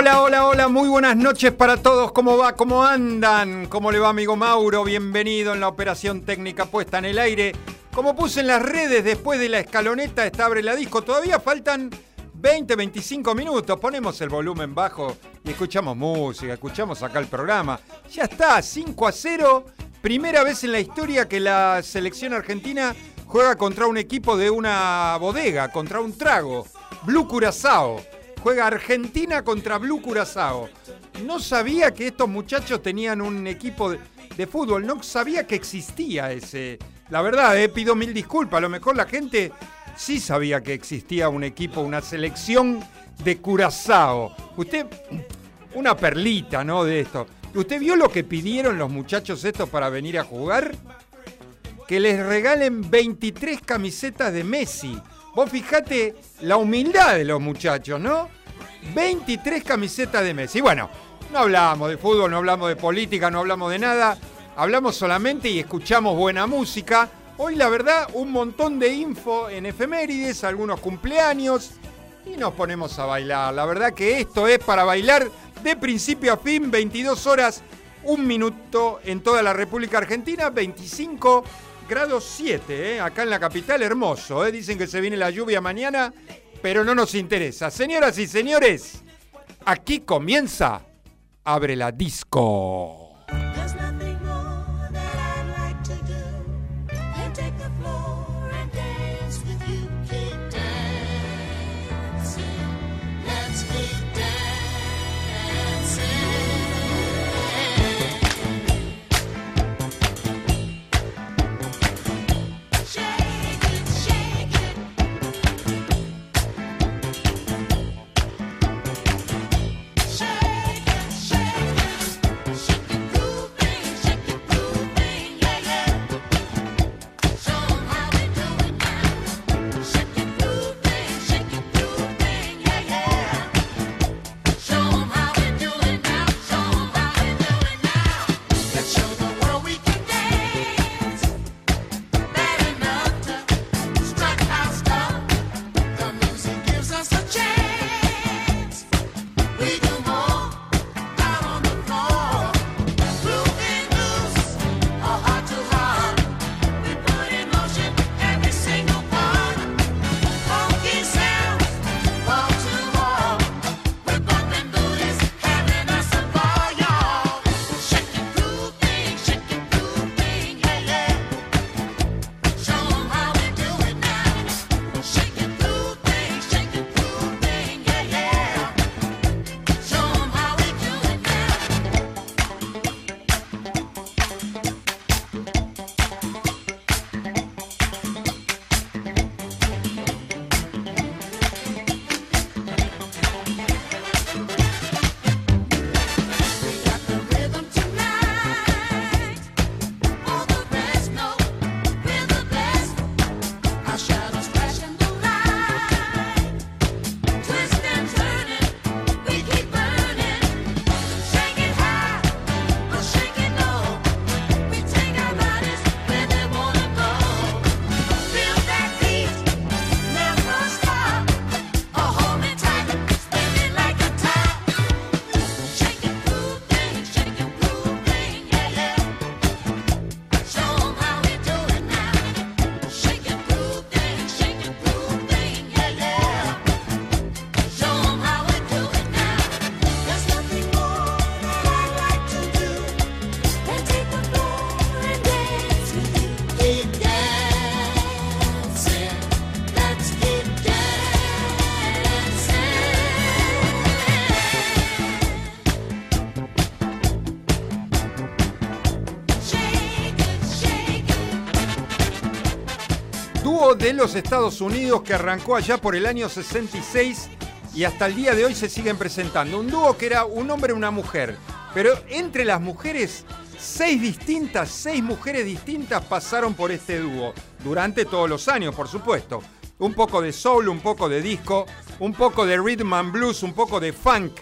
Hola, hola, hola, muy buenas noches para todos. ¿Cómo va? ¿Cómo andan? ¿Cómo le va, amigo Mauro? Bienvenido en la operación técnica puesta en el aire. Como puse en las redes después de la escaloneta, está abre la disco. Todavía faltan 20, 25 minutos. Ponemos el volumen bajo y escuchamos música, escuchamos acá el programa. Ya está, 5 a 0. Primera vez en la historia que la selección argentina juega contra un equipo de una bodega, contra un trago. Blue Curazao. Juega Argentina contra Blue Curazao. No sabía que estos muchachos tenían un equipo de, fútbol, no sabía que existía ese. La verdad, eh, pido mil disculpas, a lo mejor la gente sí sabía que existía un equipo, una selección de Curazao. Usted, una perlita, ¿no? De esto. ¿Usted vio lo que pidieron los muchachos estos para venir a jugar? Que les regalen 23 camisetas de Messi. Vos fijate la humildad de los muchachos, ¿no? 23 camisetas de Messi. Bueno, no hablamos de fútbol, no hablamos de política, no hablamos de nada. Hablamos solamente y escuchamos buena música. Hoy la verdad, un montón de info en efemérides, algunos cumpleaños y nos ponemos a bailar. La verdad que esto es para bailar de principio a fin, 22 horas, un minuto en toda la República Argentina, 25 grados 7, ¿eh? acá en la capital, hermoso. ¿eh? Dicen que se viene la lluvia mañana, pero no nos interesa. Señoras y señores, aquí comienza Abre la Disco. Estados Unidos que arrancó allá por el año 66 y hasta el día de hoy se siguen presentando. Un dúo que era un hombre y una mujer, pero entre las mujeres, seis distintas, seis mujeres distintas pasaron por este dúo durante todos los años, por supuesto. Un poco de soul, un poco de disco, un poco de rhythm and blues, un poco de funk.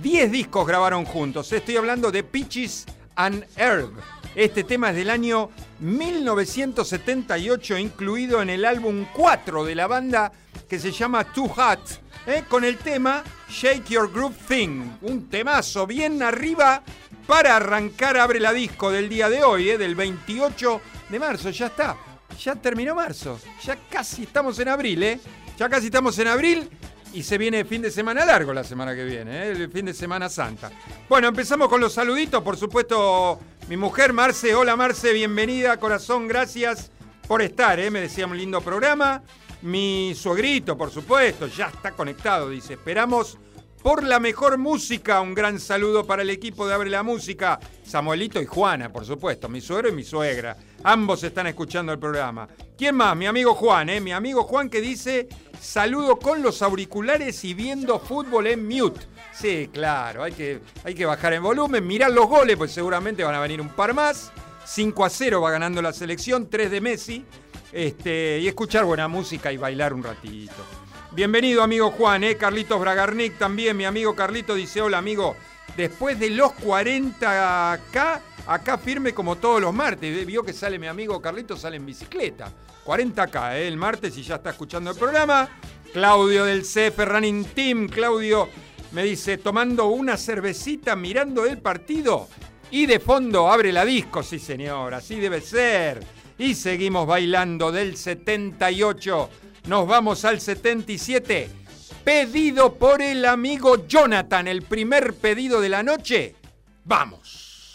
Diez discos grabaron juntos. Estoy hablando de Peaches and Herb. Este tema es del año 1978, incluido en el álbum 4 de la banda que se llama Too Hot. ¿eh? con el tema Shake Your Groove Thing. Un temazo bien arriba para arrancar Abre la Disco del día de hoy, ¿eh? del 28 de marzo. Ya está, ya terminó marzo. Ya casi estamos en abril, ¿eh? Ya casi estamos en abril y se viene fin de semana largo la semana que viene, ¿eh? el fin de semana santa. Bueno, empezamos con los saluditos, por supuesto, mi mujer Marce. Hola Marce, bienvenida, corazón, gracias por estar, ¿eh? me decía un lindo programa. Mi suegrito, por supuesto, ya está conectado, dice. Esperamos por la mejor música. Un gran saludo para el equipo de Abre la Música. Samuelito y Juana, por supuesto, mi suegro y mi suegra. Ambos están escuchando el programa. ¿Quién más? Mi amigo Juan, ¿eh? Mi amigo Juan que dice, saludo con los auriculares y viendo fútbol en mute. Sí, claro, hay que, hay que bajar en volumen, mirar los goles, pues seguramente van a venir un par más. 5 a 0 va ganando la selección, 3 de Messi. Este, y escuchar buena música y bailar un ratito. Bienvenido, amigo Juan, ¿eh? Carlitos Bragarnik también. Mi amigo Carlito dice: Hola, amigo. Después de los 40K, acá firme como todos los martes. Vio que sale mi amigo Carlitos, sale en bicicleta. 40K, ¿eh? el martes, y ya está escuchando el programa. Claudio del CF Running Team. Claudio me dice: tomando una cervecita, mirando el partido. Y de fondo abre la disco, sí, señor, así debe ser. Y seguimos bailando del 78. Nos vamos al 77. Pedido por el amigo Jonathan, el primer pedido de la noche. Vamos.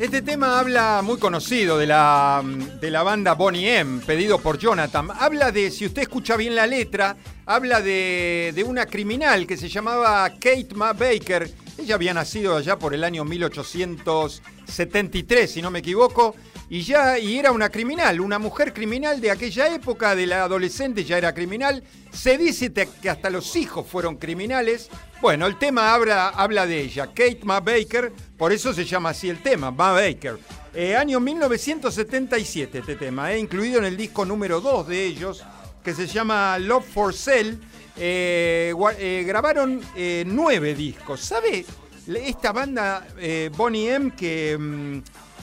Este tema habla muy conocido de la, de la banda Bonnie M, pedido por Jonathan. Habla de, si usted escucha bien la letra, habla de, de una criminal que se llamaba Kate Ma Baker. Ella había nacido allá por el año 1873, si no me equivoco, y ya y era una criminal, una mujer criminal de aquella época, de la adolescente ya era criminal. Se dice que hasta los hijos fueron criminales. Bueno, el tema habla, habla de ella, Kate Ma Baker, por eso se llama así el tema, Ma Baker. Eh, año 1977 este tema, eh, incluido en el disco número 2 de ellos, que se llama Love for Sale. Eh, grabaron nueve discos. ¿Sabe? Esta banda Bonnie M que mm,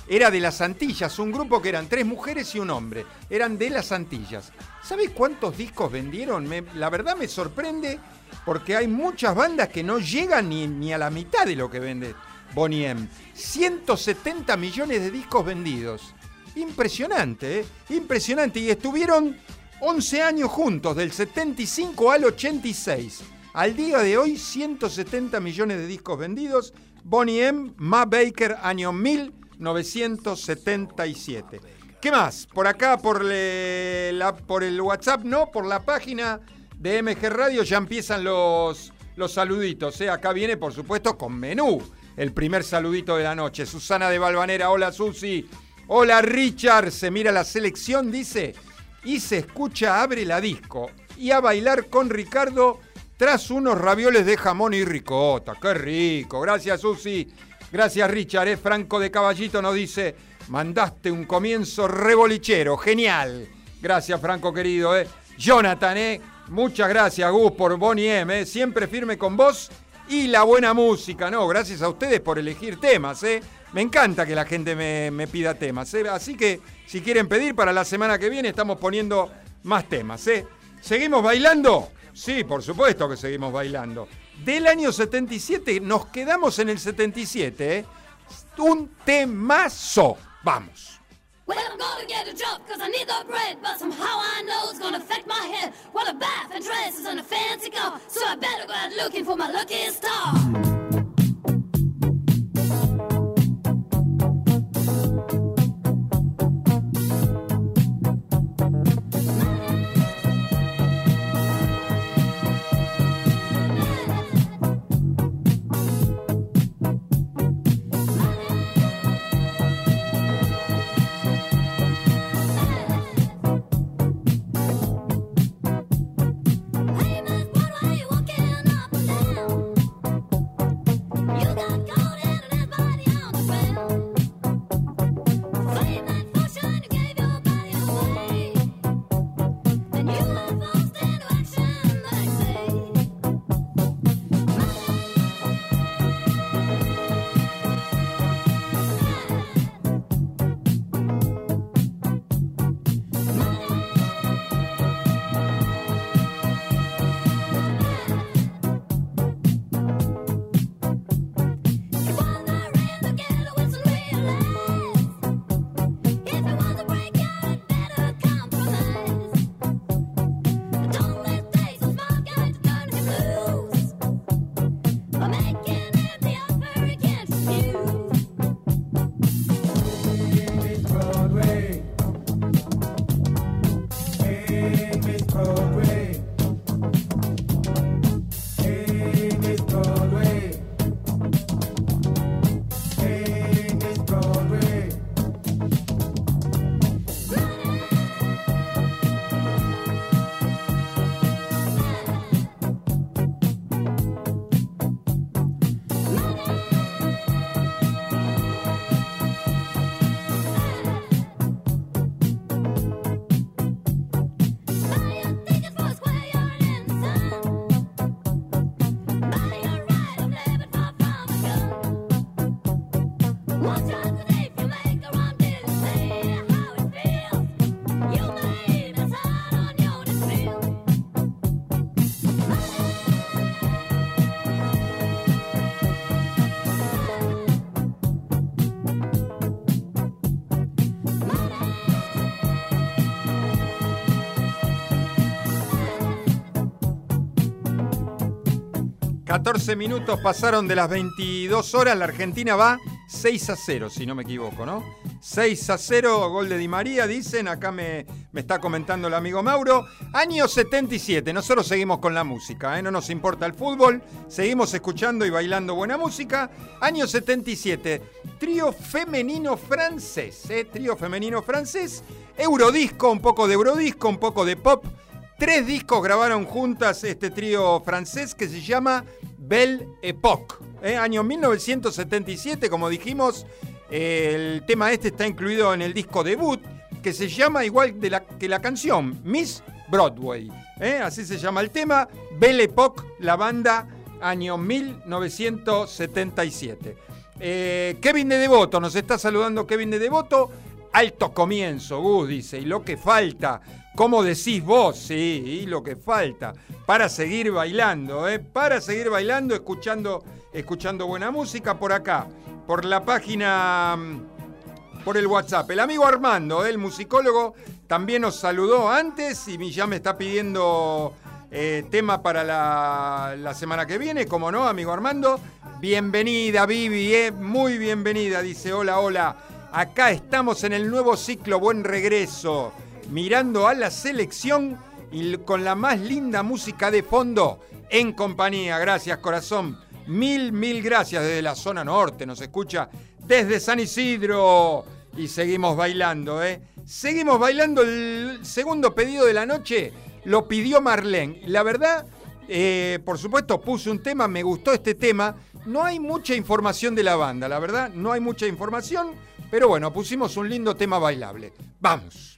era de las Antillas, un grupo que eran tres mujeres y un hombre. Eran de las Antillas. ¿Sabe cuántos discos vendieron? La verdad me sorprende porque hay muchas bandas que no llegan ni, ni a la mitad de lo que vende Bonnie M. 170 millones de discos vendidos. Impresionante, ¿eh? Impresionante. Y estuvieron 11 años juntos, del 75 al 86. Al día de hoy, 170 millones de discos vendidos. Bonnie M, Ma Baker, año 1977. ¿Qué más? Por acá, por el WhatsApp, no, por la página de MG Radio ya empiezan los, los saluditos. ¿eh? Acá viene, por supuesto, con menú. El primer saludito de la noche. Susana de Balvanera, hola Susi. Hola Richard, se mira la selección, dice, y se escucha Abre la disco. Y a bailar con Ricardo tras unos ravioles de jamón y ricota. ¡Qué rico! Gracias Susi. Gracias Richard. Franco de Caballito nos dice, mandaste un comienzo rebolichero. Genial. Gracias Franco querido. ¿eh? Jonathan, ¿eh? muchas gracias Gus por Bonnie M. ¿eh? Siempre firme con vos y la buena música. No, gracias a ustedes por elegir temas. ¿eh? Me encanta que la gente me, me pida temas. ¿eh? Así que si quieren pedir para la semana que viene estamos poniendo más temas. ¿eh? ¿Seguimos bailando? Sí, por supuesto que seguimos bailando. Del año 77 nos quedamos en el 77. ¿eh? Un temazo. Vamos. Well, I'm gonna get a job cause I need the bread, but somehow I know it's gonna affect my head. Well, a bath and dress is on a fancy car, so I better go out looking for my lucky star. 14 minutos pasaron de las 22 horas. La Argentina va 6 a 0, si no me equivoco, ¿no? 6 a 0, gol de Di María, dicen. Acá me, me está comentando el amigo Mauro. Año 77, nosotros seguimos con la música, ¿eh? no nos importa el fútbol. Seguimos escuchando y bailando buena música. Año 77, trío femenino francés, ¿eh? Trío femenino francés. Eurodisco, un poco de Eurodisco, un poco de pop. Tres discos grabaron juntas este trío francés que se llama Belle Époque. ¿eh? Año 1977, como dijimos, el tema este está incluido en el disco debut, que se llama igual que la canción, Miss Broadway. ¿eh? Así se llama el tema. Belle Époque, la banda, año 1977. Eh, Kevin de Devoto, nos está saludando Kevin de Devoto. Alto comienzo, Gus dice, y lo que falta, ¿cómo decís vos? Sí, y lo que falta, para seguir bailando, ¿eh? para seguir bailando, escuchando, escuchando buena música por acá, por la página, mm, por el WhatsApp. El amigo Armando, ¿eh? el musicólogo, también nos saludó antes y ya me está pidiendo eh, tema para la, la semana que viene, como no, amigo Armando. Bienvenida, Vivi, ¿eh? muy bienvenida, dice hola, hola. Acá estamos en el nuevo ciclo Buen Regreso, mirando a la selección y con la más linda música de fondo en compañía. Gracias, corazón. Mil, mil gracias desde la zona norte. Nos escucha desde San Isidro. Y seguimos bailando, ¿eh? Seguimos bailando el segundo pedido de la noche. Lo pidió Marlene. La verdad, eh, por supuesto, puse un tema, me gustó este tema. No hay mucha información de la banda, la verdad, no hay mucha información, pero bueno, pusimos un lindo tema bailable. Vamos.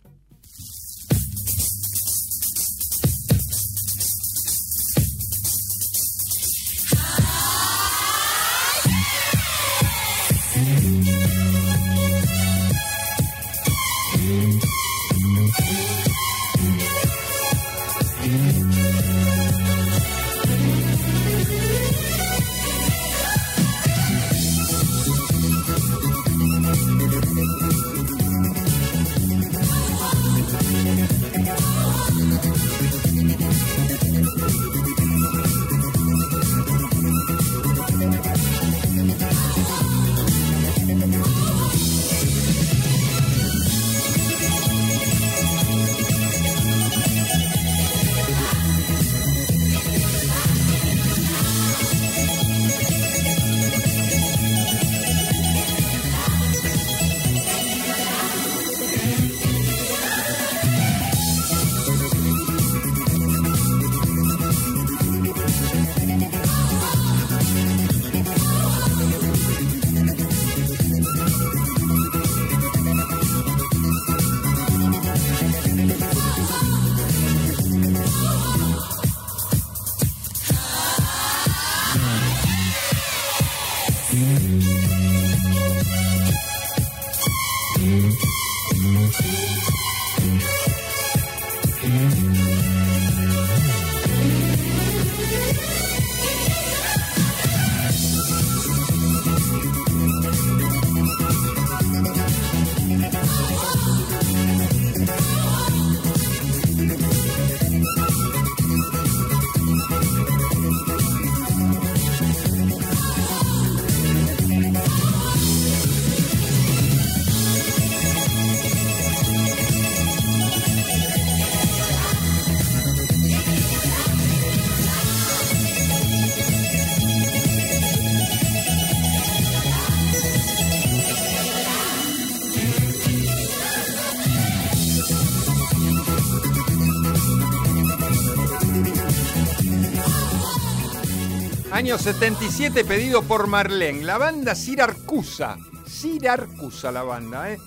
Año 77 pedido por Marlene. La banda Sirarcusa. Sirarcusa la banda, ¿eh?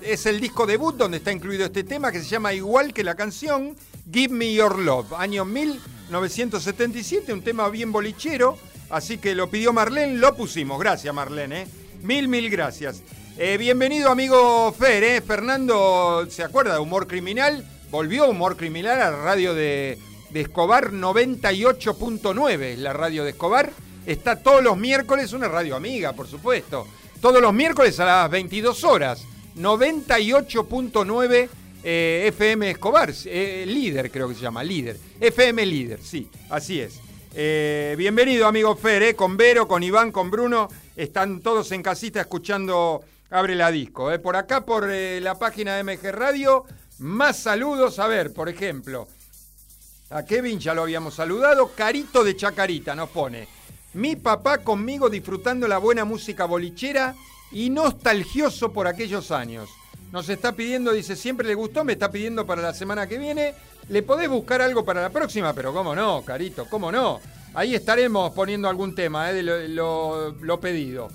Es el disco debut donde está incluido este tema que se llama igual que la canción Give Me Your Love. Año 1977, un tema bien bolichero. Así que lo pidió Marlene, lo pusimos. Gracias Marlene, ¿eh? Mil, mil gracias. Eh, bienvenido amigo Fer, ¿eh? Fernando, ¿se acuerda de Humor Criminal? Volvió Humor Criminal a la radio de, de Escobar 98.9, es la radio de Escobar. Está todos los miércoles, una radio amiga, por supuesto. Todos los miércoles a las 22 horas. 98.9 eh, FM Escobar, eh, líder creo que se llama, líder. FM líder, sí, así es. Eh, bienvenido amigo Fer, con Vero, con Iván, con Bruno. Están todos en casita escuchando Abre la Disco. Por acá, por la página de MG Radio, más saludos. A ver, por ejemplo, a Kevin ya lo habíamos saludado. Carito de Chacarita nos pone. Mi papá conmigo disfrutando la buena música bolichera y nostalgioso por aquellos años. Nos está pidiendo, dice, siempre le gustó, me está pidiendo para la semana que viene. Le podés buscar algo para la próxima, pero cómo no, Carito, cómo no. Ahí estaremos poniendo algún tema eh, de lo, lo- pedido.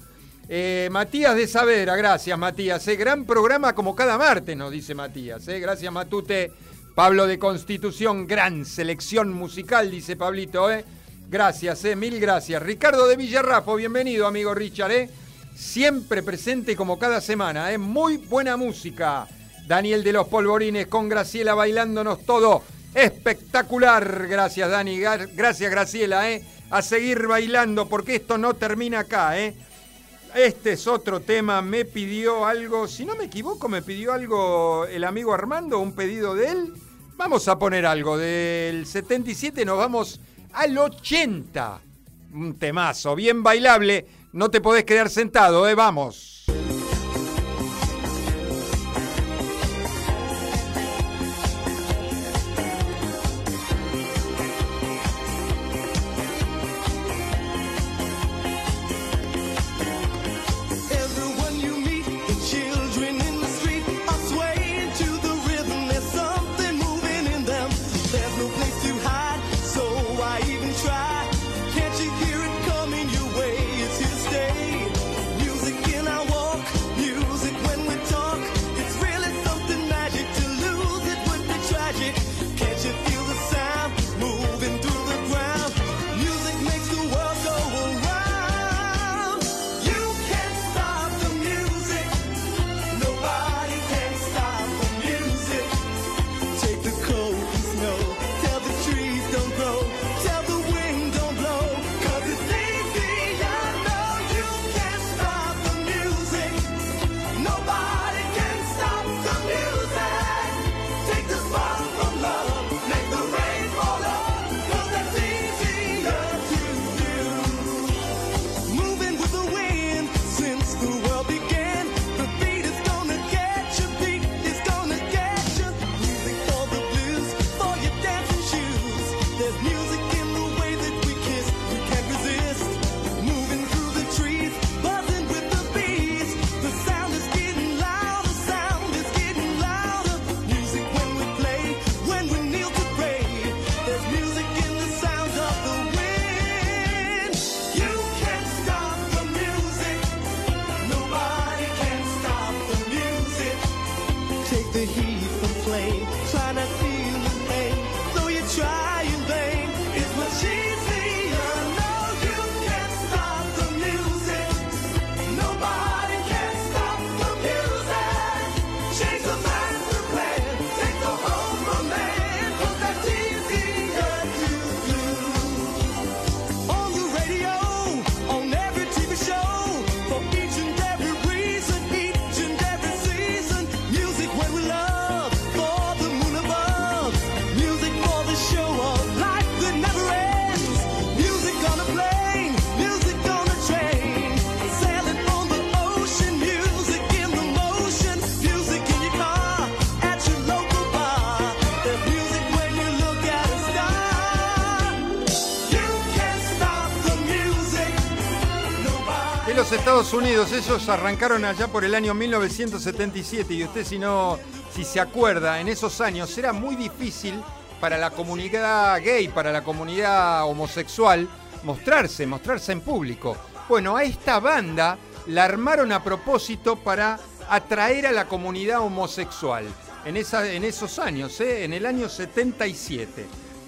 Eh, Matías de Saavedra, gracias Matías. eh. Gran programa como cada martes, nos dice Matías. eh. Gracias Matute. Pablo de Constitución, gran selección musical, dice Pablito. eh. Gracias, eh. mil gracias. Ricardo de Villarrafo, bienvenido amigo Richard. eh. Siempre presente como cada semana. eh. Muy buena música. Daniel de los Polvorines con Graciela bailándonos todo. Espectacular. Gracias Dani. Gracias Graciela. eh. A seguir bailando porque esto no termina acá. eh. Este es otro tema, me pidió algo, si no me equivoco, me pidió algo el amigo Armando, un pedido de él. Vamos a poner algo, del 77 nos vamos al 80. Un temazo, bien bailable, no te podés quedar sentado, ¿eh? Vamos. Unidos, ellos arrancaron allá por el año 1977 y usted si no, si se acuerda, en esos años era muy difícil para la comunidad gay, para la comunidad homosexual, mostrarse, mostrarse en público. Bueno, a esta banda la armaron a propósito para atraer a la comunidad homosexual. En, esa, en esos años, ¿eh? en el año 77.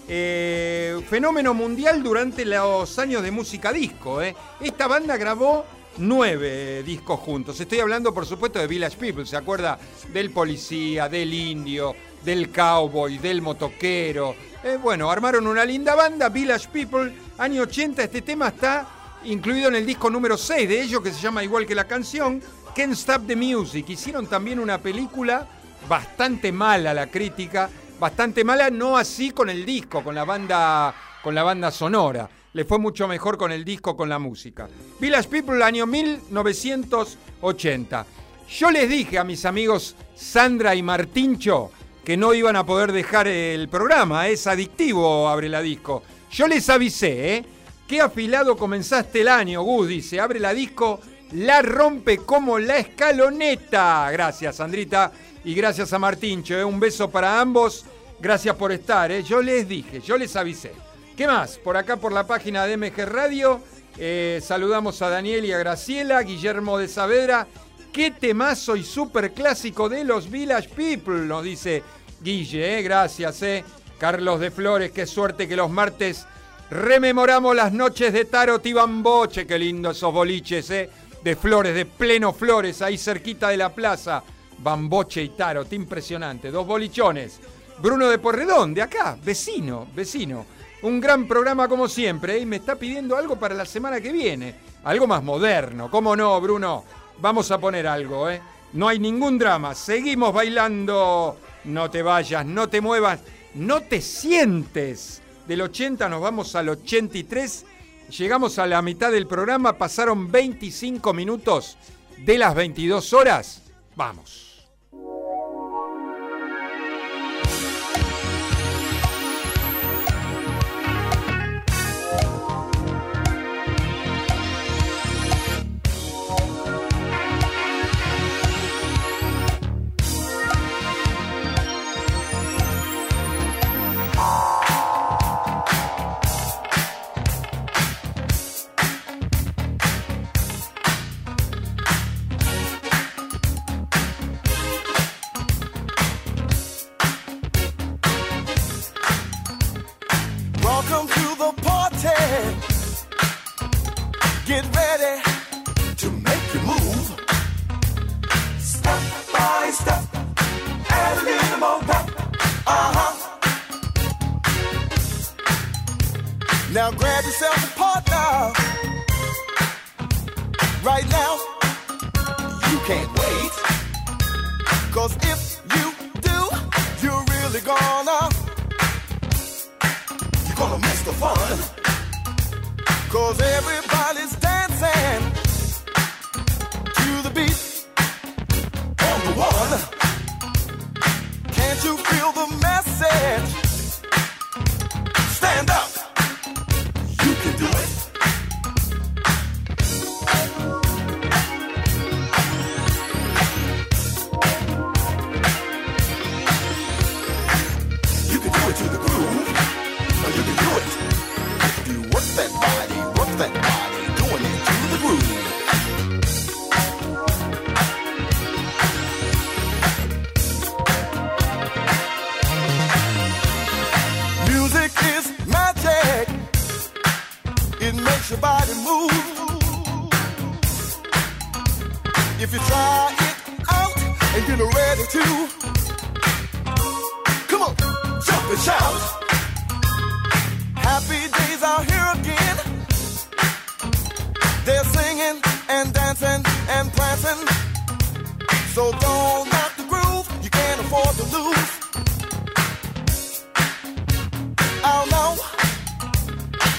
Eh, fenómeno mundial durante los años de música disco. ¿eh? Esta banda grabó nueve discos juntos. Estoy hablando, por supuesto, de Village People. ¿Se acuerda? Del policía, del indio, del cowboy, del motoquero. Eh, bueno, armaron una linda banda, Village People, año 80. Este tema está incluido en el disco número 6 de ellos, que se llama igual que la canción, Can't Stop the Music. Hicieron también una película bastante mala la crítica, bastante mala, no así con el disco, con la banda, con la banda sonora. Le fue mucho mejor con el disco, con la música. Village People, año 1980. Yo les dije a mis amigos Sandra y Martincho que no iban a poder dejar el programa, es adictivo, abre la disco. Yo les avisé, ¿eh? Qué afilado comenzaste el año, Gus, dice, abre la disco, la rompe como la escaloneta. Gracias, Sandrita, y gracias a Martincho, ¿eh? un beso para ambos. Gracias por estar, ¿eh? yo les dije, yo les avisé. ¿Qué más? Por acá, por la página de MG Radio, Eh, saludamos a Daniel y a Graciela, Guillermo de Saavedra. Qué temazo y súper clásico de los Village People, nos dice Guille, eh, gracias, eh. Carlos de Flores, qué suerte que los martes rememoramos las noches de Tarot y Bamboche, qué lindo esos boliches, eh. De Flores, de pleno Flores, ahí cerquita de la plaza. Bamboche y Tarot, impresionante, dos bolichones. Bruno de Porredón, de acá, vecino, vecino. Un gran programa como siempre, y me está pidiendo algo para la semana que viene. Algo más moderno, ¿cómo no, Bruno? Vamos a poner algo, ¿eh? No hay ningún drama, seguimos bailando. No te vayas, no te muevas, no te sientes. Del 80 nos vamos al 83. Llegamos a la mitad del programa, pasaron 25 minutos de las 22 horas. Vamos.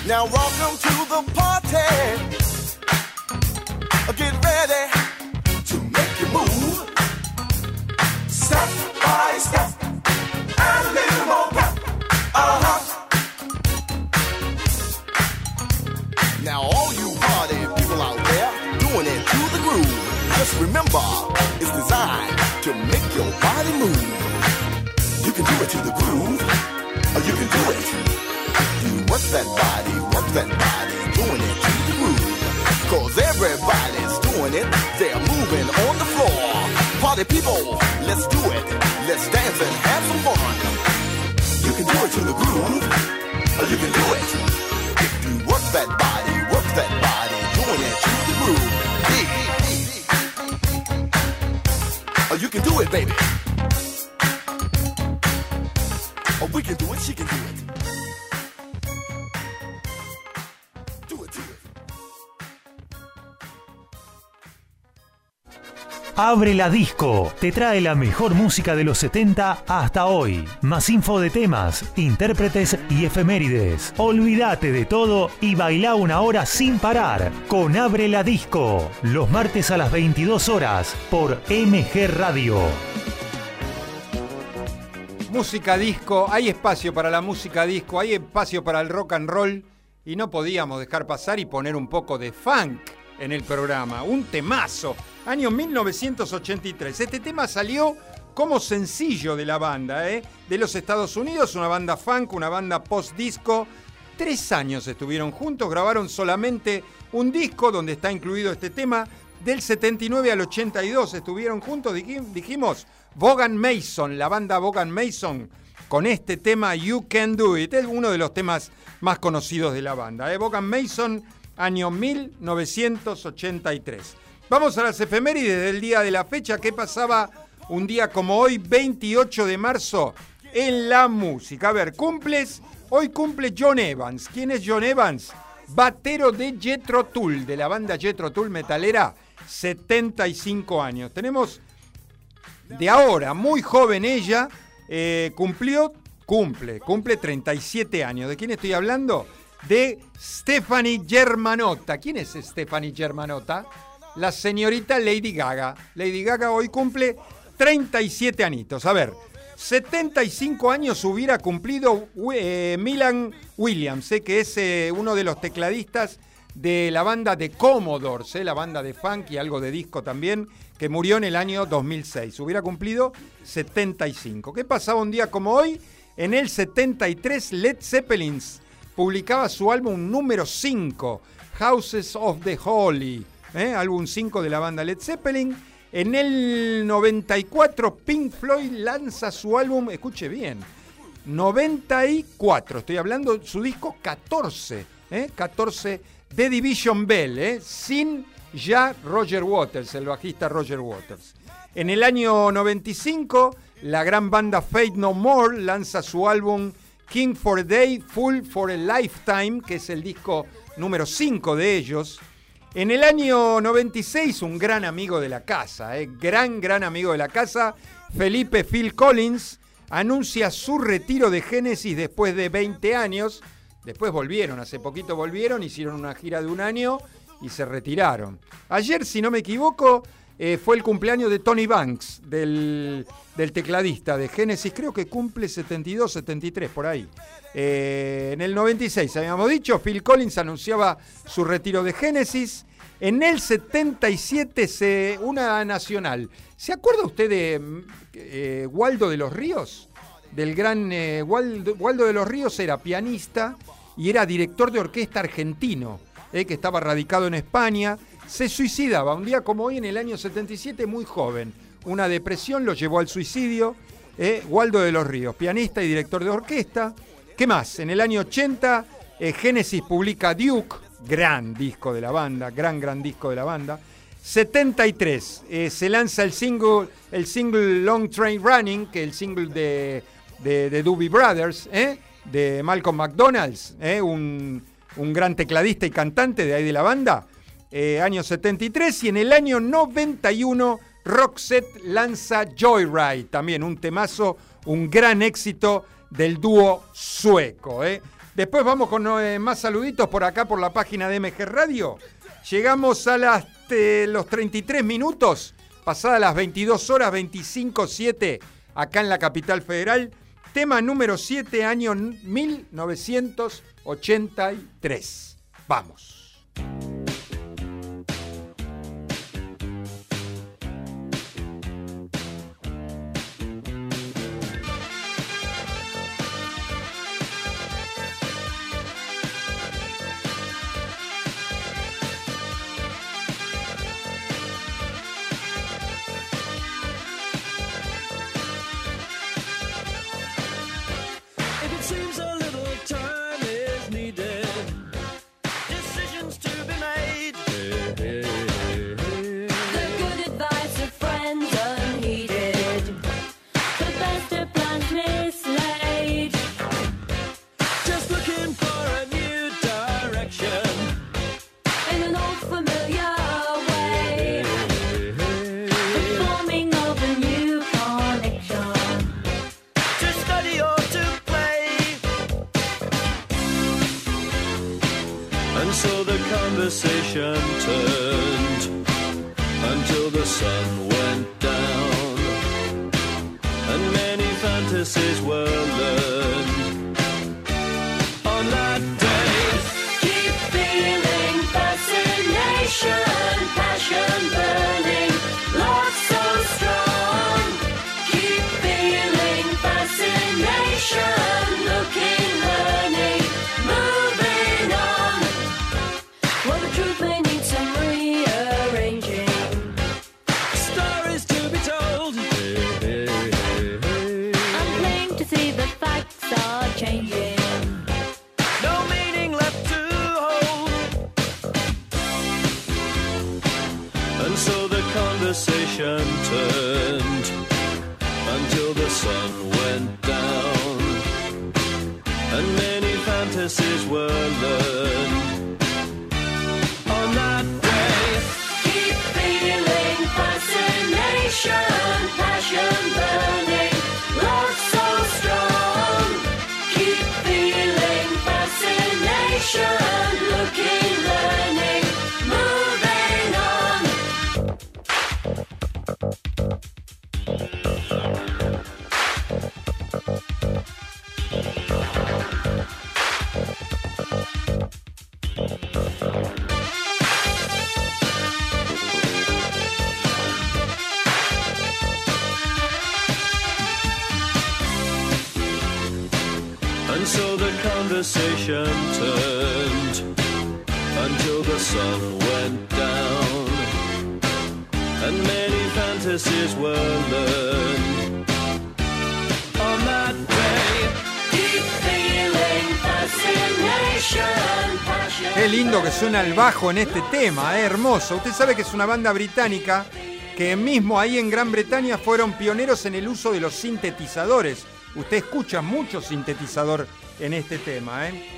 Now welcome to the party. Get ready to make you move. Step by step. And a little more pep. Uh-huh. Now all you party people out there doing it to the groove. Just remember, it's designed to make your body move. Body, doing it to the groove. Cause everybody's doing it, they're moving on the floor. Party people, let's do it. Let's dance and have some fun. You can do it to the groove, or you can do it. If you work that body, work that body, doing it to the groove. Or you can do it, baby. Abre la Disco. Te trae la mejor música de los 70 hasta hoy. Más info de temas, intérpretes y efemérides. Olvídate de todo y baila una hora sin parar con Abre la Disco. Los martes a las 22 horas por MG Radio. Música disco, hay espacio para la música disco, hay espacio para el rock and roll y no podíamos dejar pasar y poner un poco de funk en el programa, un temazo, año 1983. Este tema salió como sencillo de la banda, ¿eh? de los Estados Unidos, una banda funk, una banda post-disco, tres años estuvieron juntos, grabaron solamente un disco donde está incluido este tema. Del 79 al 82 estuvieron juntos, dij- dijimos, Vaughan Mason, la banda Vaughan Mason, con este tema You Can Do It. Es uno de los temas más conocidos de la banda. ¿eh? Mason, año 1983. Vamos a las efemérides del día de la fecha. ¿Qué pasaba un día como hoy, 28 de marzo, en la música? A ver, cumples. Hoy cumple John Evans. ¿Quién es John Evans? Batero de Jethro Tull, de la banda Jethro Tull metalera, 75 años. Tenemos de ahora, muy joven ella, eh, cumplió, cumple, cumple 37 años. ¿De quién estoy hablando? De Stephanie Germanotta. ¿Quién es Stephanie Germanotta? La señorita Lady Gaga. Lady Gaga hoy cumple 37 anitos. A ver, 75 años hubiera cumplido eh, Milan Williams, eh, que es eh, uno de los tecladistas de la banda de Commodores, la banda de funk y algo de disco también, que murió en el año 2006. Hubiera cumplido 75. ¿Qué pasaba un día como hoy? En el 73 Led Zeppelins publicaba su álbum número 5, Houses of the Holy, ¿eh? álbum 5 de la banda Led Zeppelin. En el 94 Pink Floyd lanza su álbum, escuche bien, 94, estoy hablando su disco 14, ¿eh? 14 de Division Bell, ¿eh? sin ya Roger Waters, el bajista Roger Waters. En el año 95, la gran banda Fate No More lanza su álbum King for a Day, Full for a Lifetime, que es el disco número 5 de ellos. En el año 96, un gran amigo de la casa, eh, gran, gran amigo de la casa, Felipe Phil Collins, anuncia su retiro de Genesis después de 20 años. Después volvieron, hace poquito volvieron, hicieron una gira de un año y se retiraron. Ayer, si no me equivoco, eh, fue el cumpleaños de Tony Banks, del, del tecladista de Genesis, creo que cumple 72, 73, por ahí. Eh, en el 96, habíamos dicho, Phil Collins anunciaba su retiro de Genesis. En el 77, se, una nacional. ¿Se acuerda usted de mm, eh, Waldo de los Ríos? Del gran Waldo, Waldo de los Ríos era pianista y era director de orquesta argentino, que estaba radicado en España. Se suicidaba un día como hoy en el año 77, muy joven. Una depresión lo llevó al suicidio. eh, Waldo de los Ríos, pianista y director de orquesta. ¿Qué más? En el año 80, eh, Genesis publica Duke, gran disco de la banda, gran, gran disco de la banda. 73, eh, se lanza el single, el single Long Train Running, que es el single de, de, de Doobie Brothers, ¿eh? de Malcolm McDonald's, ¿eh? un, un gran tecladista y cantante de ahí de la banda. Eh, año 73 y en el año 91 Roxette lanza Joyride, también un temazo, un gran éxito del dúo sueco. ¿eh? Después vamos con eh, más saluditos por acá por la página de MG Radio. Llegamos a las, los 33 minutos, pasadas las 22 horas 25.7 acá en la capital federal. Tema número 7, año 1983. Vamos. Suena el bajo en este tema, hermoso. Usted sabe que es una banda británica que mismo ahí en Gran Bretaña fueron pioneros en el uso de los sintetizadores. Usted escucha mucho sintetizador en este tema. ¿eh?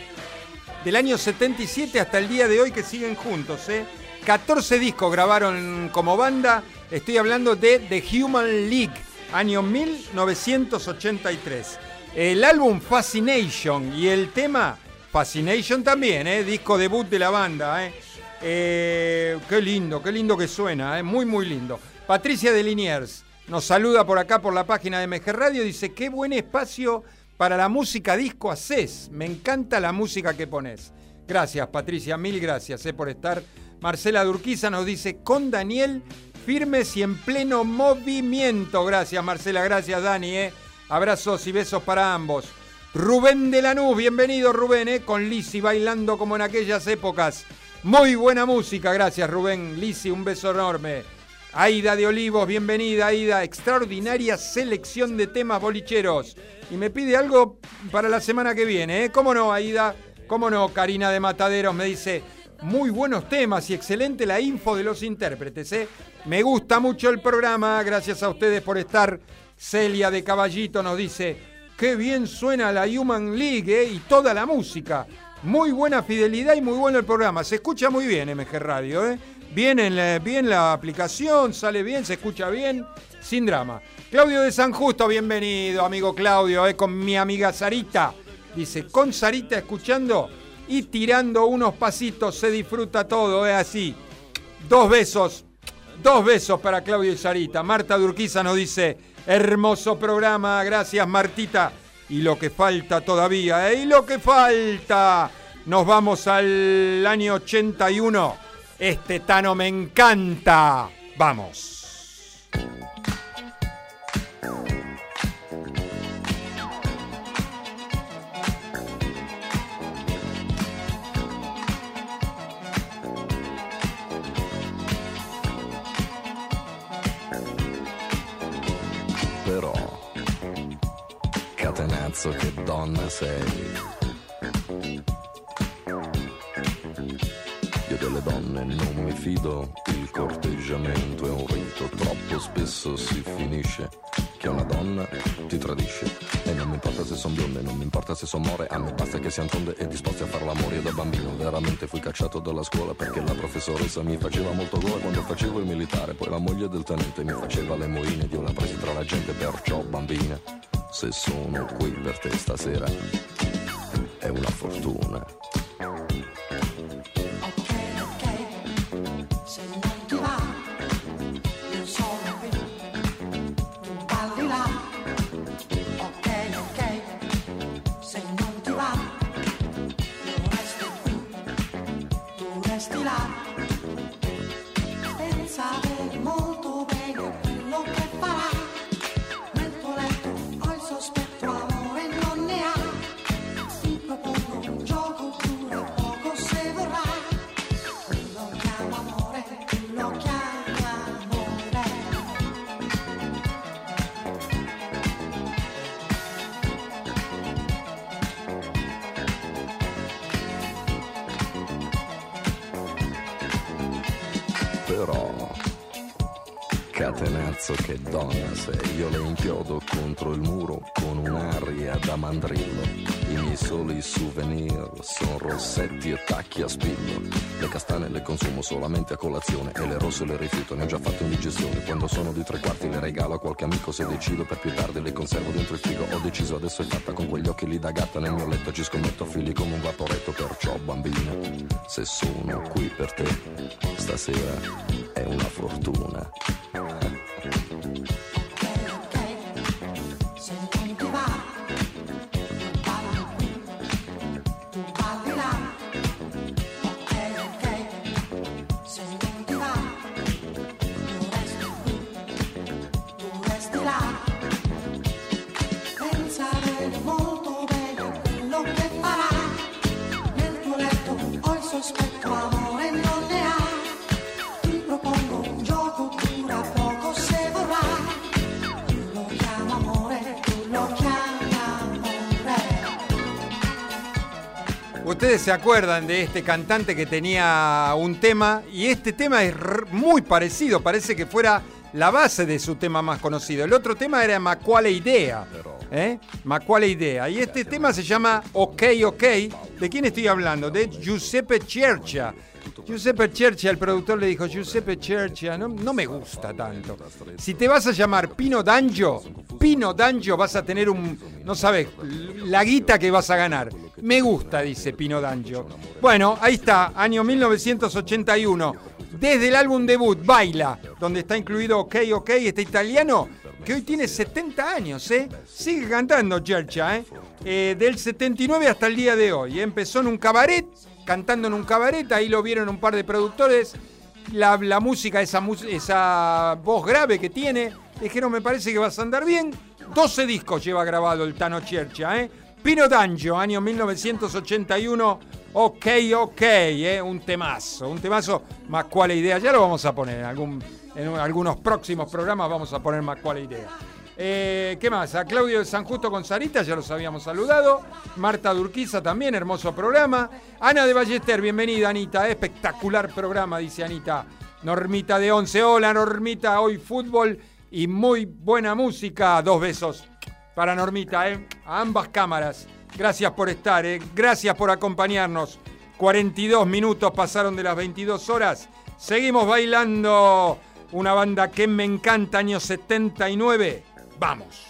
Del año 77 hasta el día de hoy que siguen juntos. ¿eh? 14 discos grabaron como banda. Estoy hablando de The Human League, año 1983. El álbum Fascination y el tema Fascination también, ¿eh? disco debut de la banda. ¿eh? Eh, qué lindo, qué lindo que suena, ¿eh? muy, muy lindo. Patricia de Liniers nos saluda por acá por la página de MG Radio. Dice: Qué buen espacio para la música disco haces. Me encanta la música que pones. Gracias, Patricia, mil gracias eh, por estar. Marcela Durquiza nos dice: Con Daniel, firmes y en pleno movimiento. Gracias, Marcela, gracias, Dani. eh. Abrazos y besos para ambos. Rubén de Lanús, bienvenido Rubén, eh, con Lisi bailando como en aquellas épocas. Muy buena música, gracias Rubén. Lisi, un beso enorme. Aida de Olivos, bienvenida Aida. Extraordinaria selección de temas bolicheros. Y me pide algo para la semana que viene, ¿eh? ¿Cómo no, Aida? ¿Cómo no? Karina de Mataderos me dice, muy buenos temas y excelente la info de los intérpretes, ¿eh? Me gusta mucho el programa, gracias a ustedes por estar. Celia de Caballito nos dice, qué bien suena la Human League ¿eh? y toda la música. Muy buena fidelidad y muy bueno el programa. Se escucha muy bien MG Radio, ¿eh? Bien, en la, bien la aplicación, sale bien, se escucha bien, sin drama. Claudio de San Justo, bienvenido, amigo Claudio, ¿eh? con mi amiga Sarita. Dice, con Sarita escuchando y tirando unos pasitos se disfruta todo, es así. Dos besos, dos besos para Claudio y Sarita. Marta Durquiza nos dice, hermoso programa, gracias Martita. Y lo que falta todavía, ¿eh? Y lo que falta. Nos vamos al año 81. Este Tano me encanta. Vamos. Catenazzo che donna sei. Io delle donne non mi fido, il corteggiamento è un rito, troppo spesso si finisce che una donna ti tradisce. E non mi importa se son bionde, non mi importa se son more, a me basta che siano tonde e disposti a far l'amore. Io da bambino veramente fui cacciato dalla scuola perché la professoressa mi faceva molto gola quando facevo il militare, poi la moglie del tenente mi faceva le moine io la presi tra la gente, perciò bambina, se sono qui per te stasera è una fortuna. Soli souvenir sono rossetti e tacchi a spillo. Le castane le consumo solamente a colazione e le rosse le rifiuto, ne ho già fatto indigestione. Quando sono di tre quarti le regalo a qualche amico se decido per più tardi le conservo dentro il frigo. Ho deciso adesso è fatta con quegli occhi lì da gatta nel mio letto ci scommetto fili come un vaporetto perciò bambina. Se sono qui per te stasera è una fortuna. Ustedes se acuerdan de este cantante que tenía un tema y este tema es muy parecido, parece que fuera la base de su tema más conocido. El otro tema era Ma quale idea, ¿eh? Ma quale idea. Y este tema se llama Ok Ok. ¿De quién estoy hablando? De Giuseppe Giuseppe Cercia, el productor le dijo, Giuseppe Cercia, no, me gusta tanto. Si te vas a llamar Pino D'Angio, Pino D'Angio vas a tener un, no sabes, la guita que vas a ganar. Me gusta, dice Pino D'Angio. Bueno, ahí está, año 1981. Desde el álbum debut, Baila, donde está incluido Ok Ok, este italiano, que hoy tiene 70 años, ¿eh? Sigue cantando Cercia, ¿eh? Eh, Del 79 hasta el día de hoy. Empezó en un cabaret, cantando en un cabaret, ahí lo vieron un par de productores. La, música, esa, esa voz grave que tiene, dijeron, me parece que vas a andar bien. 12 discos lleva grabado el Tano Chercha, ¿eh? Pino D'Angio, año 1981. Ok, ok, ¿eh? Un temazo, un temazo. Más cuál idea, ya lo vamos a poner en, algún, en un- algunos próximos programas, vamos a poner más cuál idea. Eh, ¿Qué más? A Claudio de San Justo con Sarita, ya los habíamos saludado. Marta Durquiza también, hermoso programa. Ana de Ballester, bienvenida Anita, espectacular programa, dice Anita. Normita de Once, hola Normita, hoy fútbol y muy buena música. Dos besos para Normita, ¿eh? a ambas cámaras. Gracias por estar, ¿eh? gracias por acompañarnos. 42 minutos pasaron de las 22 horas. Seguimos bailando una banda que me encanta, año 79. Vamos.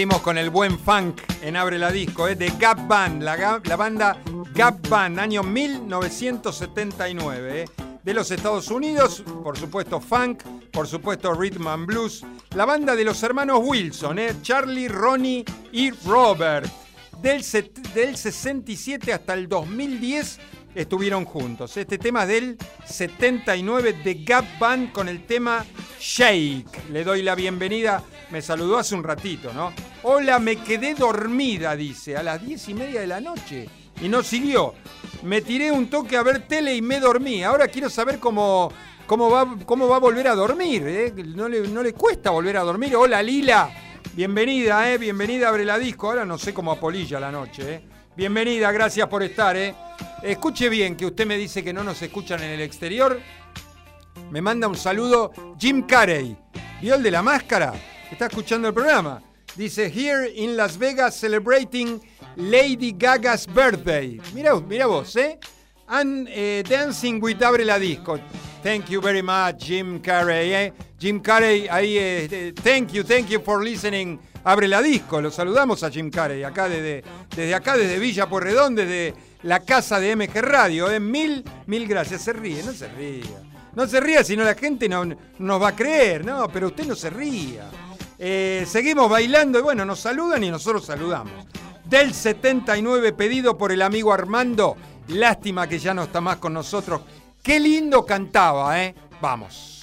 Seguimos con el buen funk en Abre la Disco, ¿eh? de Gap Band, la, la banda Gap Band, año 1979. ¿eh? De los Estados Unidos, por supuesto funk, por supuesto rhythm and blues. La banda de los hermanos Wilson, ¿eh? Charlie, Ronnie y Robert. Del, del 67 hasta el 2010 estuvieron juntos. Este tema del 79 de Gap Band con el tema Shake. Le doy la bienvenida. Me saludó hace un ratito, ¿no? Hola, me quedé dormida, dice, a las 10 y media de la noche. Y no siguió. Me tiré un toque a ver tele y me dormí. Ahora quiero saber cómo, cómo, va, cómo va a volver a dormir. ¿eh? No, le, no le cuesta volver a dormir. Hola, Lila. Bienvenida, ¿eh? Bienvenida, abre la disco. Ahora no sé cómo apolilla la noche, ¿eh? Bienvenida, gracias por estar, ¿eh? Escuche bien que usted me dice que no nos escuchan en el exterior. Me manda un saludo Jim Carrey. ¿Vio el de la máscara? Está escuchando el programa. Dice, here in Las Vegas celebrating Lady Gaga's birthday. Mira, mira vos, ¿eh? And eh, dancing with Abre la Disco. Thank you very much, Jim Carrey, ¿eh? Jim Carrey, ahí, eh, thank you, thank you for listening. Abre la Disco. Lo saludamos a Jim Carrey, acá desde, desde acá, desde Villa Porredón, desde la casa de MG Radio, ¿eh? Mil, mil gracias. Se ríe, no se ría. No se ría, si no la gente no nos va a creer, ¿no? Pero usted no se ría. Eh, seguimos bailando y bueno, nos saludan y nosotros saludamos. Del 79 pedido por el amigo Armando. Lástima que ya no está más con nosotros. Qué lindo cantaba, ¿eh? Vamos.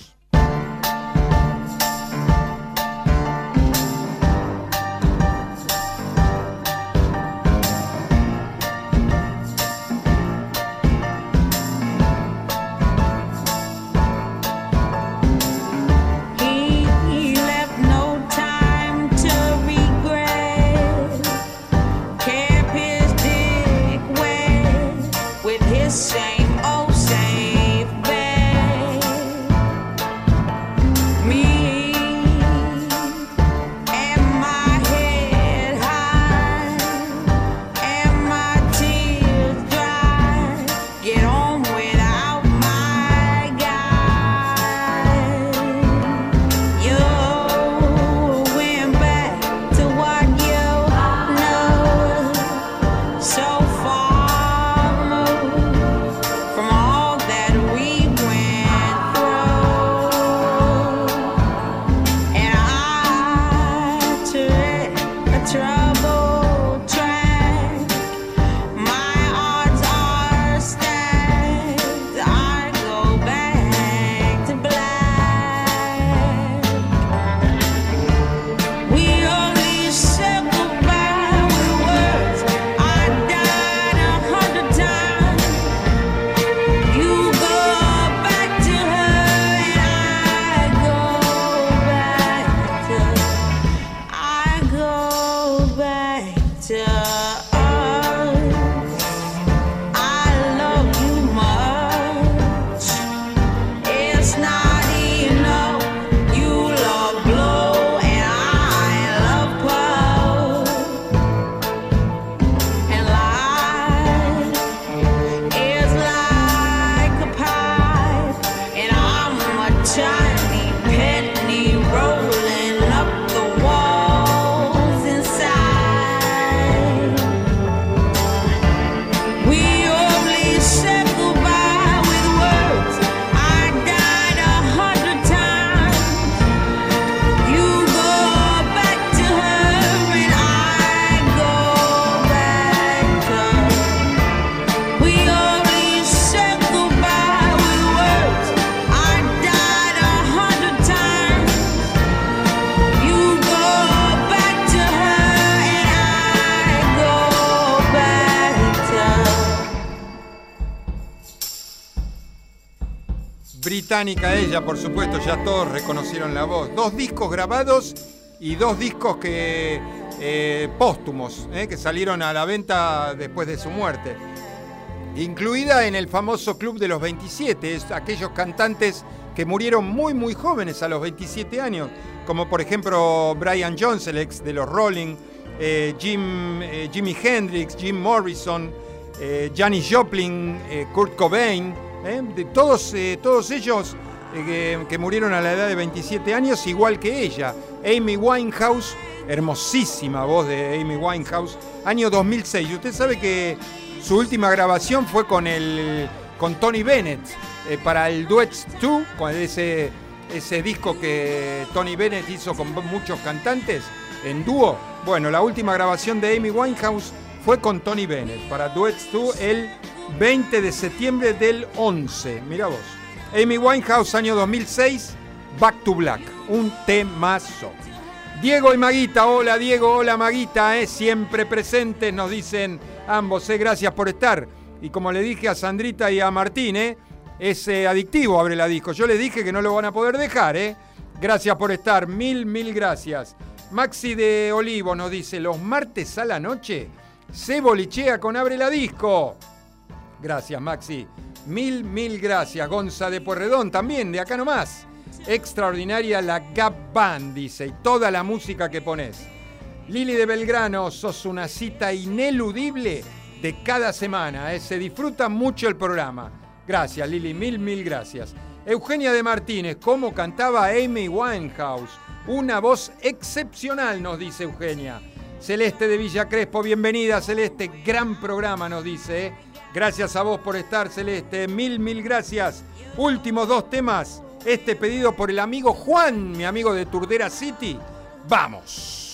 Ella, por supuesto, ya todos reconocieron la voz. Dos discos grabados y dos discos que eh, póstumos, eh, que salieron a la venta después de su muerte. Incluida en el famoso Club de los 27, es aquellos cantantes que murieron muy muy jóvenes a los 27 años, como por ejemplo Brian Jones, ex de los Rolling, eh, Jim, Jimi Hendrix, Jim Morrison, Janis Joplin, Kurt Cobain, eh, de todos, eh, todos ellos eh, que, murieron a la edad de 27 años, igual que ella. Amy Winehouse hermosísima voz de Amy Winehouse, año 2006. Y usted sabe que su última grabación fue con, el, con Tony Bennett para el Duets 2, con ese, ese disco que Tony Bennett hizo con muchos cantantes en dúo. Bueno, la última grabación de Amy Winehouse fue con Tony Bennett para Duets 2 el 20 de septiembre del 11. Mira vos. Amy Winehouse, año 2006, Back to Black, un temazo. Diego y Maguita, hola Diego, hola Maguita, eh, siempre presentes, nos dicen ambos, eh, gracias por estar. Y como le dije a Sandrita y a Martín, eh, es eh, adictivo abre la disco. Yo les dije que no lo van a poder dejar, eh. Gracias por estar, mil, mil gracias. Maxi de Olivo nos dice, los martes a la noche se bolichea con abre la disco. Gracias, Maxi. Mil, mil gracias. Gonza de Porredón también, de acá nomás. Extraordinaria la Gap Band, dice, y toda la música que pones. Lili de Belgrano, sos una cita ineludible de cada semana. eh. Se disfruta mucho el programa. Gracias, Lili, mil, mil gracias. Eugenia de Martínez, ¿cómo cantaba Amy Winehouse? Una voz excepcional, nos dice Eugenia. Celeste de Villa Crespo, bienvenida, Celeste. Gran programa, nos dice. eh. Gracias a vos por estar, Celeste. Mil, mil gracias. Últimos dos temas. Este pedido por el amigo Juan, mi amigo de Turdera City. Vamos.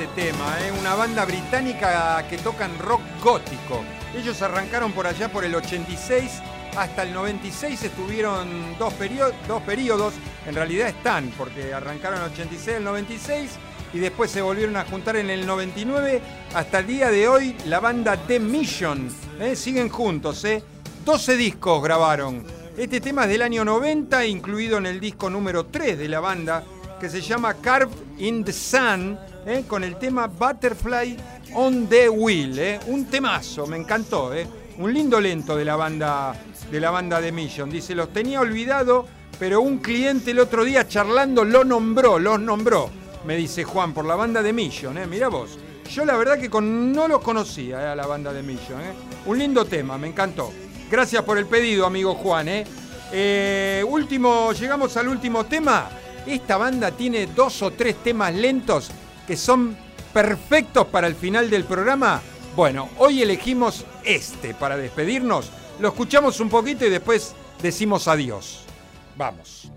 Este tema, ¿eh? una banda británica que tocan rock gótico. Ellos arrancaron por allá por el 86 hasta el 96, estuvieron dos, perio- dos periodos, en realidad están, porque arrancaron el 86 el 96 y después se volvieron a juntar en el 99. Hasta el día de hoy la banda The Mission, ¿eh? siguen juntos, ¿eh? 12 discos grabaron. Este tema es del año 90, incluido en el disco número 3 de la banda, que se llama Carved in the Sun, ¿eh? con el tema Butterfly on the Wheel. ¿eh? Un temazo, me encantó. ¿eh? Un lindo lento de la banda de la banda de Mission. Dice, los tenía olvidado, pero un cliente el otro día charlando lo nombró, los nombró. Me dice Juan, por la banda de Mission, ¿eh? Mirá vos. Yo la verdad que con- no los conocía a la banda de Mission. Un lindo tema, me encantó. Gracias por el pedido, amigo Juan. último, llegamos al último tema. Esta banda tiene dos o tres temas lentos que son perfectos para el final del programa. Bueno, hoy elegimos este para despedirnos. Lo escuchamos un poquito y después decimos adiós. Vamos.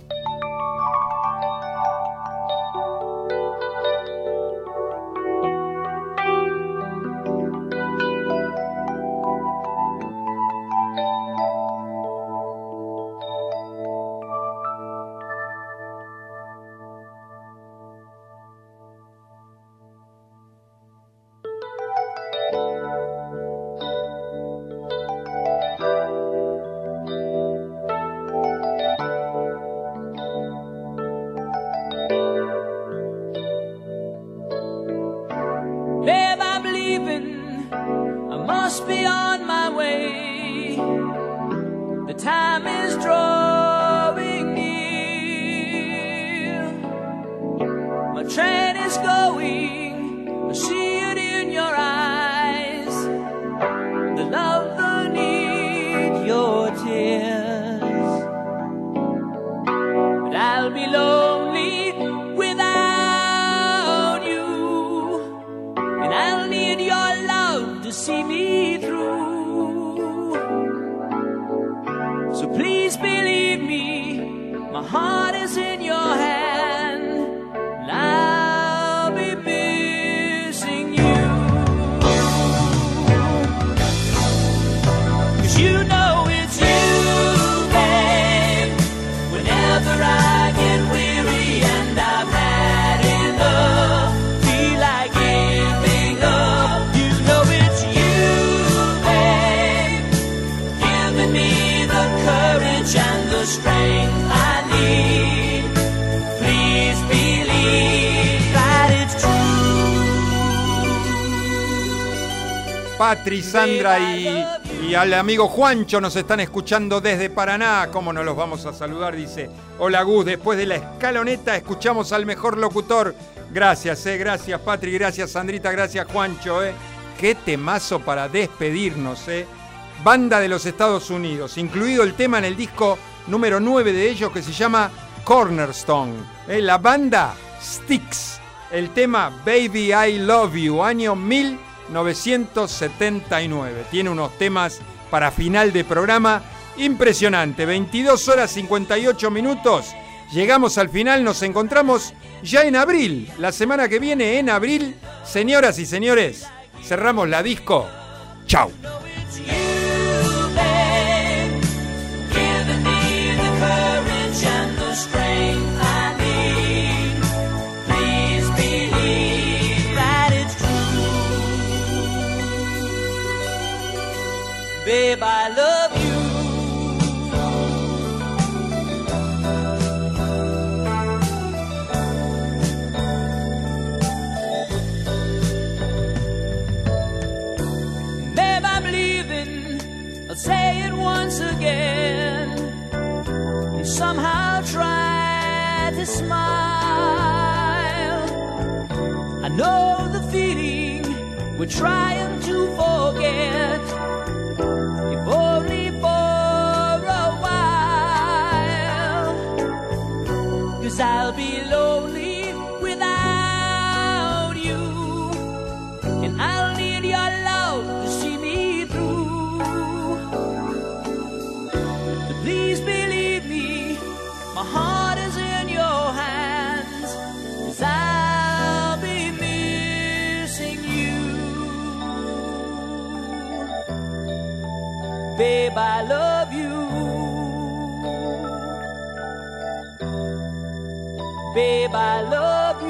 Amigo Juancho nos están escuchando desde Paraná. ¿Cómo nos los vamos a saludar? Dice, hola Gus, después de la escaloneta escuchamos al mejor locutor. Gracias, eh, gracias Patri, gracias Sandrita, gracias Juancho. Eh. Qué temazo para despedirnos. Eh. Banda de los Estados Unidos, incluido el tema en el disco número 9 de ellos que se llama Cornerstone. Eh, La banda Styx. El tema Baby I Love You, año 1979. Tiene unos temas para final de programa impresionante. 22 horas 58 minutos. Llegamos al final, nos encontramos ya en abril. La semana que viene, en abril, señoras y señores, cerramos la disco. Chau. Babe, I love you. Babe, I'm leaving. I'll say it once again. And somehow try to smile. I know the feeling we're trying to forget. Babe, I love you. Babe, I love